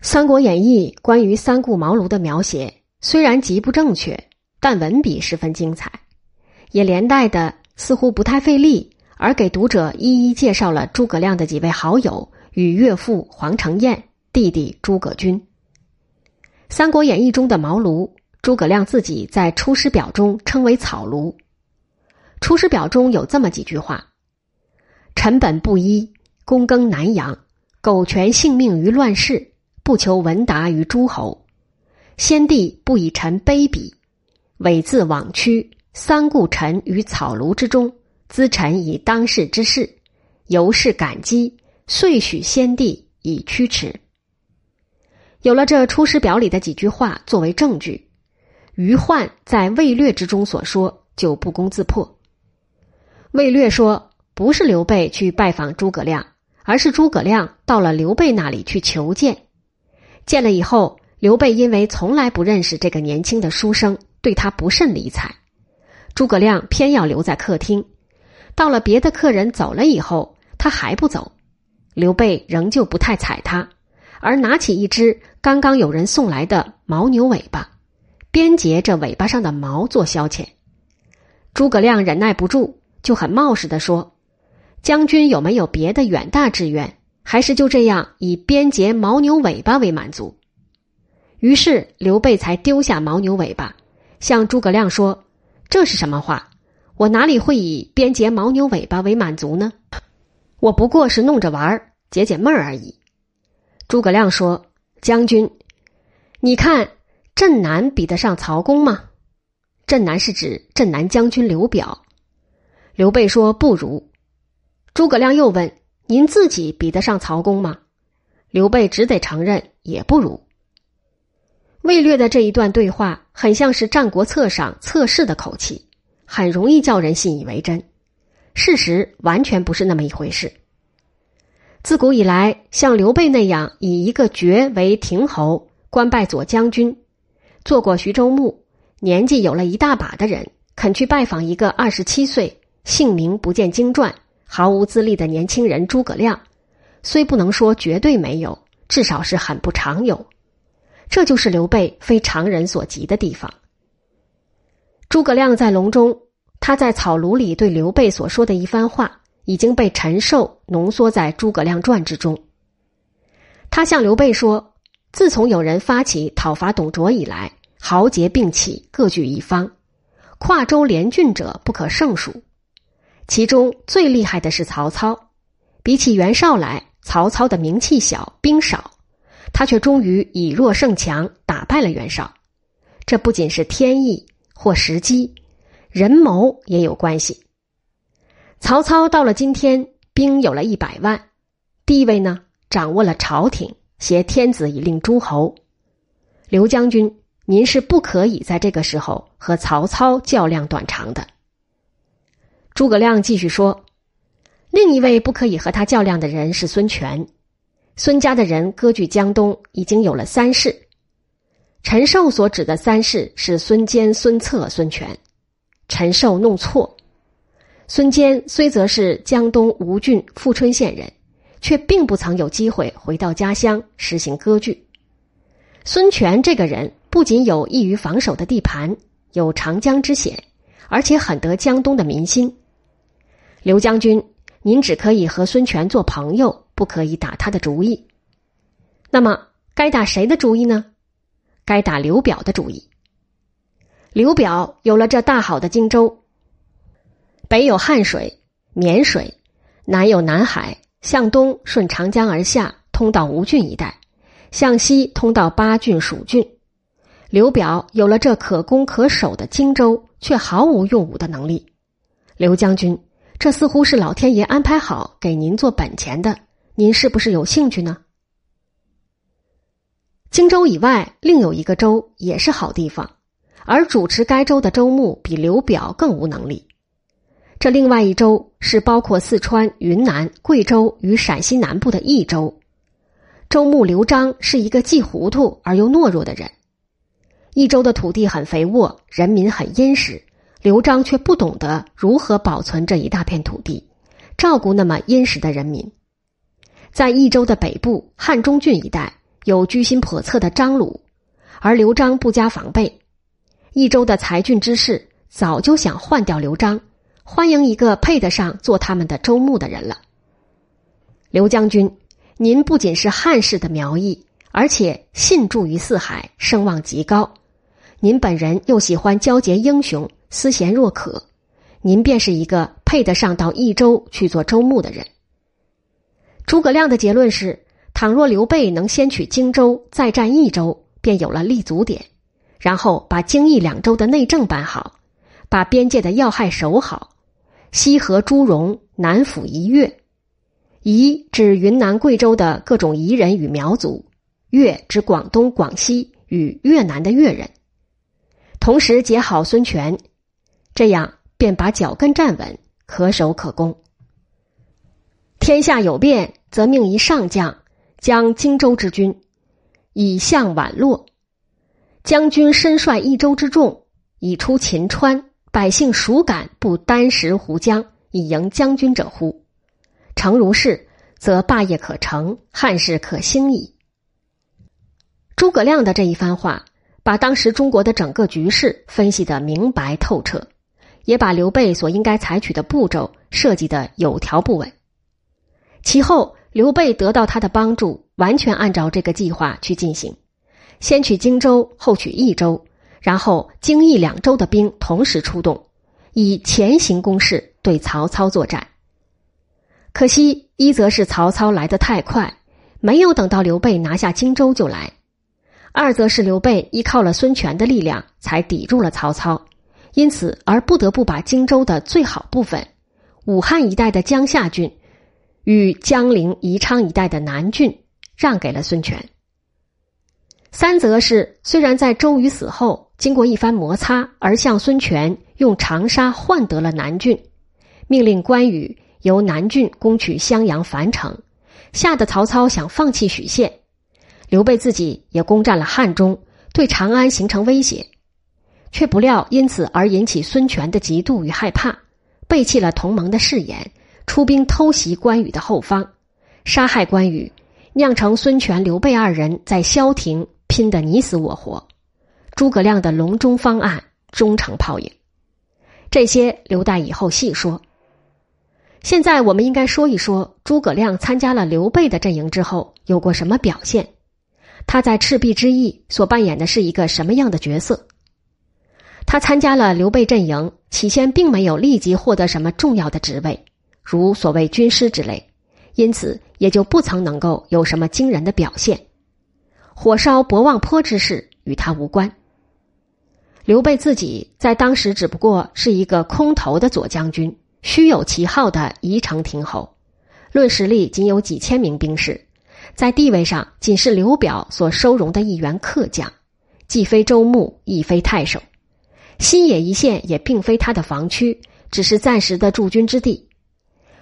三国演义》关于三顾茅庐的描写虽然极不正确，但文笔十分精彩，也连带的似乎不太费力，而给读者一一介绍了诸葛亮的几位好友与岳父黄承彦、弟弟诸葛均。《三国演义》中的茅庐，诸葛亮自己在《出师表》中称为草庐。《出师表》中有这么几句话：“臣本布衣，躬耕南阳，苟全性命于乱世。”不求闻达于诸侯，先帝不以臣卑鄙，委自枉屈，三顾臣于草庐之中，咨臣以当世之事，由是感激，遂许先帝以驱驰。有了这《出师表》里的几句话作为证据，于焕在《魏略》之中所说就不攻自破。魏略说，不是刘备去拜访诸葛亮，而是诸葛亮到了刘备那里去求见。见了以后，刘备因为从来不认识这个年轻的书生，对他不甚理睬。诸葛亮偏要留在客厅，到了别的客人走了以后，他还不走。刘备仍旧不太睬他，而拿起一只刚刚有人送来的牦牛尾巴，编结这尾巴上的毛做消遣。诸葛亮忍耐不住，就很冒失的说：“将军有没有别的远大志愿？”还是就这样以编结牦牛尾巴为满足，于是刘备才丢下牦牛尾巴，向诸葛亮说：“这是什么话？我哪里会以编结牦牛尾巴为满足呢？我不过是弄着玩儿，解解闷儿而已。”诸葛亮说：“将军，你看镇南比得上曹公吗？镇南是指镇南将军刘表。”刘备说：“不如。”诸葛亮又问。您自己比得上曹公吗？刘备只得承认也不如。魏略的这一段对话很像是《战国策》上测试的口气，很容易叫人信以为真。事实完全不是那么一回事。自古以来，像刘备那样以一个爵为亭侯、官拜左将军、做过徐州牧、年纪有了一大把的人，肯去拜访一个二十七岁、姓名不见经传。毫无资历的年轻人诸葛亮，虽不能说绝对没有，至少是很不常有。这就是刘备非常人所及的地方。诸葛亮在隆中，他在草庐里对刘备所说的一番话，已经被陈寿浓缩在《诸葛亮传》之中。他向刘备说：“自从有人发起讨伐董卓以来，豪杰并起，各据一方，跨州连郡者不可胜数。”其中最厉害的是曹操，比起袁绍来，曹操的名气小，兵少，他却终于以弱胜强，打败了袁绍。这不仅是天意或时机，人谋也有关系。曹操到了今天，兵有了一百万，地位呢，掌握了朝廷，挟天子以令诸侯。刘将军，您是不可以在这个时候和曹操较量短长的。诸葛亮继续说：“另一位不可以和他较量的人是孙权。孙家的人割据江东，已经有了三世。陈寿所指的三世是孙坚、孙策、孙权。陈寿弄错。孙坚虽则是江东吴郡富春县人，却并不曾有机会回到家乡实行割据。孙权这个人不仅有易于防守的地盘，有长江之险，而且很得江东的民心。”刘将军，您只可以和孙权做朋友，不可以打他的主意。那么，该打谁的主意呢？该打刘表的主意。刘表有了这大好的荆州，北有汉水、沔水，南有南海，向东顺长江而下，通到吴郡一带；向西通到巴郡、蜀郡。刘表有了这可攻可守的荆州，却毫无用武的能力。刘将军。这似乎是老天爷安排好给您做本钱的，您是不是有兴趣呢？荆州以外另有一个州也是好地方，而主持该州的州牧比刘表更无能力。这另外一州是包括四川、云南、贵州与陕西南部的益州，州牧刘璋是一个既糊涂而又懦弱的人。益州的土地很肥沃，人民很殷实。刘璋却不懂得如何保存这一大片土地，照顾那么殷实的人民。在益州的北部汉中郡一带，有居心叵测的张鲁，而刘璋不加防备。益州的才俊之士早就想换掉刘璋，欢迎一个配得上做他们的州牧的人了。刘将军，您不仅是汉室的苗裔，而且信著于四海，声望极高。您本人又喜欢交结英雄，思贤若渴，您便是一个配得上到益州去做州牧的人。诸葛亮的结论是：倘若刘备能先取荆州，再占益州，便有了立足点。然后把荆益两州的内政办好，把边界的要害守好。西河朱荣，南抚夷越。夷指云南、贵州的各种彝人与苗族，越指广东、广西与越南的越人。同时结好孙权，这样便把脚跟站稳，可守可攻。天下有变，则命一上将将荆州之军，以向宛洛。将军身率益州之众，以出秦川，百姓孰敢不单食胡江以迎将军者乎？诚如是，则霸业可成，汉室可兴矣。诸葛亮的这一番话，把当时中国的整个局势分析的明白透彻，也把刘备所应该采取的步骤设计的有条不紊。其后，刘备得到他的帮助，完全按照这个计划去进行。先取荆州，后取益州，然后荆益两州的兵同时出动，以前行攻势对曹操作战。可惜一则是曹操来得太快，没有等到刘备拿下荆州就来；二则是刘备依靠了孙权的力量才抵住了曹操，因此而不得不把荆州的最好部分——武汉一带的江夏郡与江陵宜昌一带的南郡让给了孙权。三则是虽然在周瑜死后经过一番摩擦，而向孙权用长沙换得了南郡，命令关羽由南郡攻取襄阳樊城，吓得曹操想放弃许县，刘备自己也攻占了汉中，对长安形成威胁，却不料因此而引起孙权的嫉妒与害怕，背弃了同盟的誓言，出兵偷袭关羽的后方，杀害关羽，酿成孙权、刘备二人在萧亭。拼得你死我活，诸葛亮的隆中方案终成泡影。这些留待以后细说。现在我们应该说一说诸葛亮参加了刘备的阵营之后有过什么表现，他在赤壁之役所扮演的是一个什么样的角色？他参加了刘备阵营，起先并没有立即获得什么重要的职位，如所谓军师之类，因此也就不曾能够有什么惊人的表现。火烧博望坡之事与他无关。刘备自己在当时只不过是一个空头的左将军，虚有其号的宜城亭侯，论实力仅有几千名兵士，在地位上仅是刘表所收容的一员客将，既非州牧，亦非太守，新野一线也并非他的防区，只是暂时的驻军之地。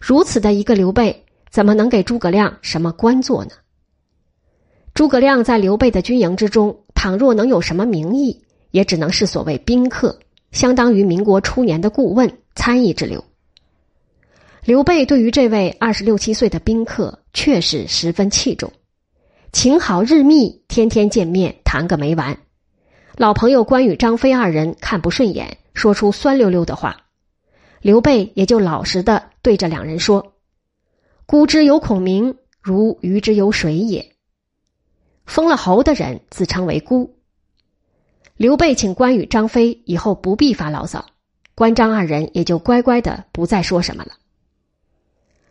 如此的一个刘备，怎么能给诸葛亮什么官做呢？诸葛亮在刘备的军营之中，倘若能有什么名义，也只能是所谓宾客，相当于民国初年的顾问、参议之流。刘备对于这位二十六七岁的宾客，确实十分器重，情好日密，天天见面谈个没完。老朋友关羽、张飞二人看不顺眼，说出酸溜溜的话，刘备也就老实的对着两人说：“孤之有孔明，如鱼之有水也。”封了侯的人自称为孤。刘备请关羽、张飞以后不必发牢骚，关张二人也就乖乖的不再说什么了。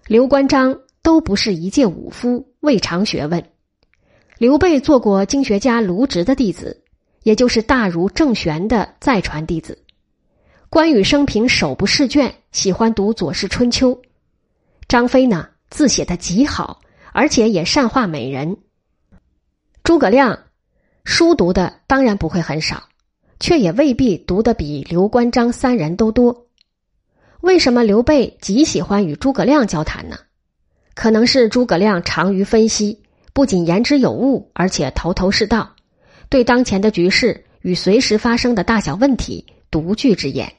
刘关张都不是一介武夫，未尝学问。刘备做过经学家卢植的弟子，也就是大儒郑玄的再传弟子。关羽生平手不释卷，喜欢读《左氏春秋》。张飞呢，字写的极好，而且也善画美人。诸葛亮书读的当然不会很少，却也未必读的比刘关张三人都多。为什么刘备极喜欢与诸葛亮交谈呢？可能是诸葛亮长于分析，不仅言之有物，而且头头是道，对当前的局势与随时发生的大小问题独具之言。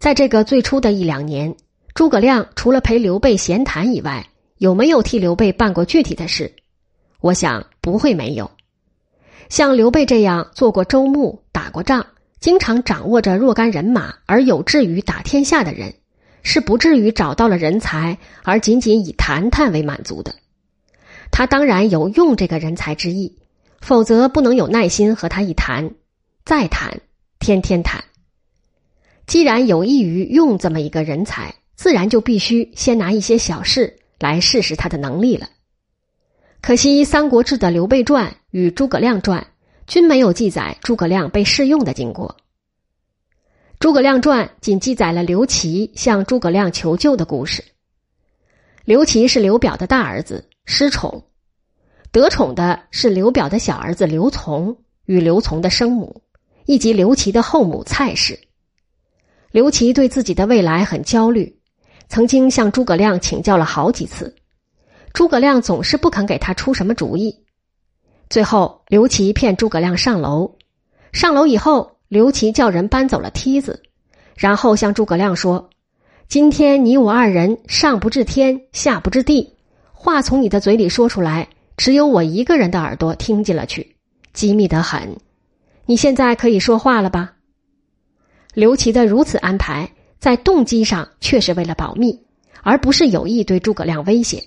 在这个最初的一两年，诸葛亮除了陪刘备闲谈以外，有没有替刘备办过具体的事？我想不会没有。像刘备这样做过州牧、打过仗、经常掌握着若干人马而有志于打天下的人，是不至于找到了人才而仅仅以谈谈为满足的。他当然有用这个人才之意，否则不能有耐心和他一谈，再谈，天天谈。既然有益于用这么一个人才，自然就必须先拿一些小事来试试他的能力了。可惜《三国志》的刘备传与诸葛亮传均没有记载诸葛亮被试用的经过。诸葛亮传仅记载了刘琦向诸葛亮求救的故事。刘琦是刘表的大儿子，失宠，得宠的是刘表的小儿子刘琮与刘琮的生母，以及刘琦的后母蔡氏。刘琦对自己的未来很焦虑，曾经向诸葛亮请教了好几次，诸葛亮总是不肯给他出什么主意。最后，刘琦骗诸葛亮上楼，上楼以后，刘琦叫人搬走了梯子，然后向诸葛亮说：“今天你我二人上不至天，下不至地，话从你的嘴里说出来，只有我一个人的耳朵听进了去，机密得很。你现在可以说话了吧？”刘琦的如此安排，在动机上却是为了保密，而不是有意对诸葛亮威胁。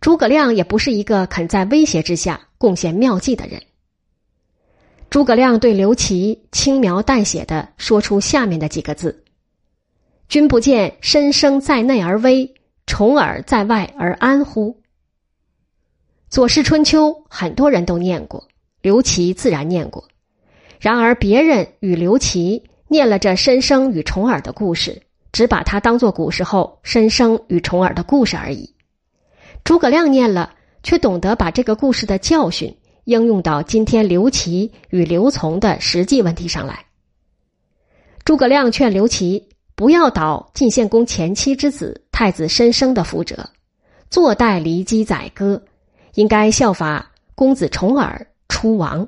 诸葛亮也不是一个肯在威胁之下贡献妙计的人。诸葛亮对刘琦轻描淡写的说出下面的几个字：“君不见申生在内而危，重耳在外而安乎？”《左氏春秋》很多人都念过，刘琦自然念过，然而别人与刘琦。念了这申生与重耳的故事，只把它当做古时候申生与重耳的故事而已。诸葛亮念了，却懂得把这个故事的教训应用到今天刘琦与刘琮的实际问题上来。诸葛亮劝刘琦不要倒晋献公前妻之子太子申生的覆辙，坐待骊姬宰割，应该效法公子重耳出王。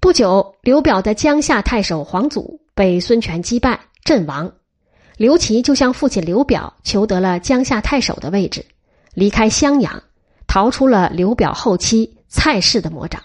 不久，刘表的江夏太守黄祖被孙权击败阵亡，刘琦就向父亲刘表求得了江夏太守的位置，离开襄阳，逃出了刘表后期蔡氏的魔掌。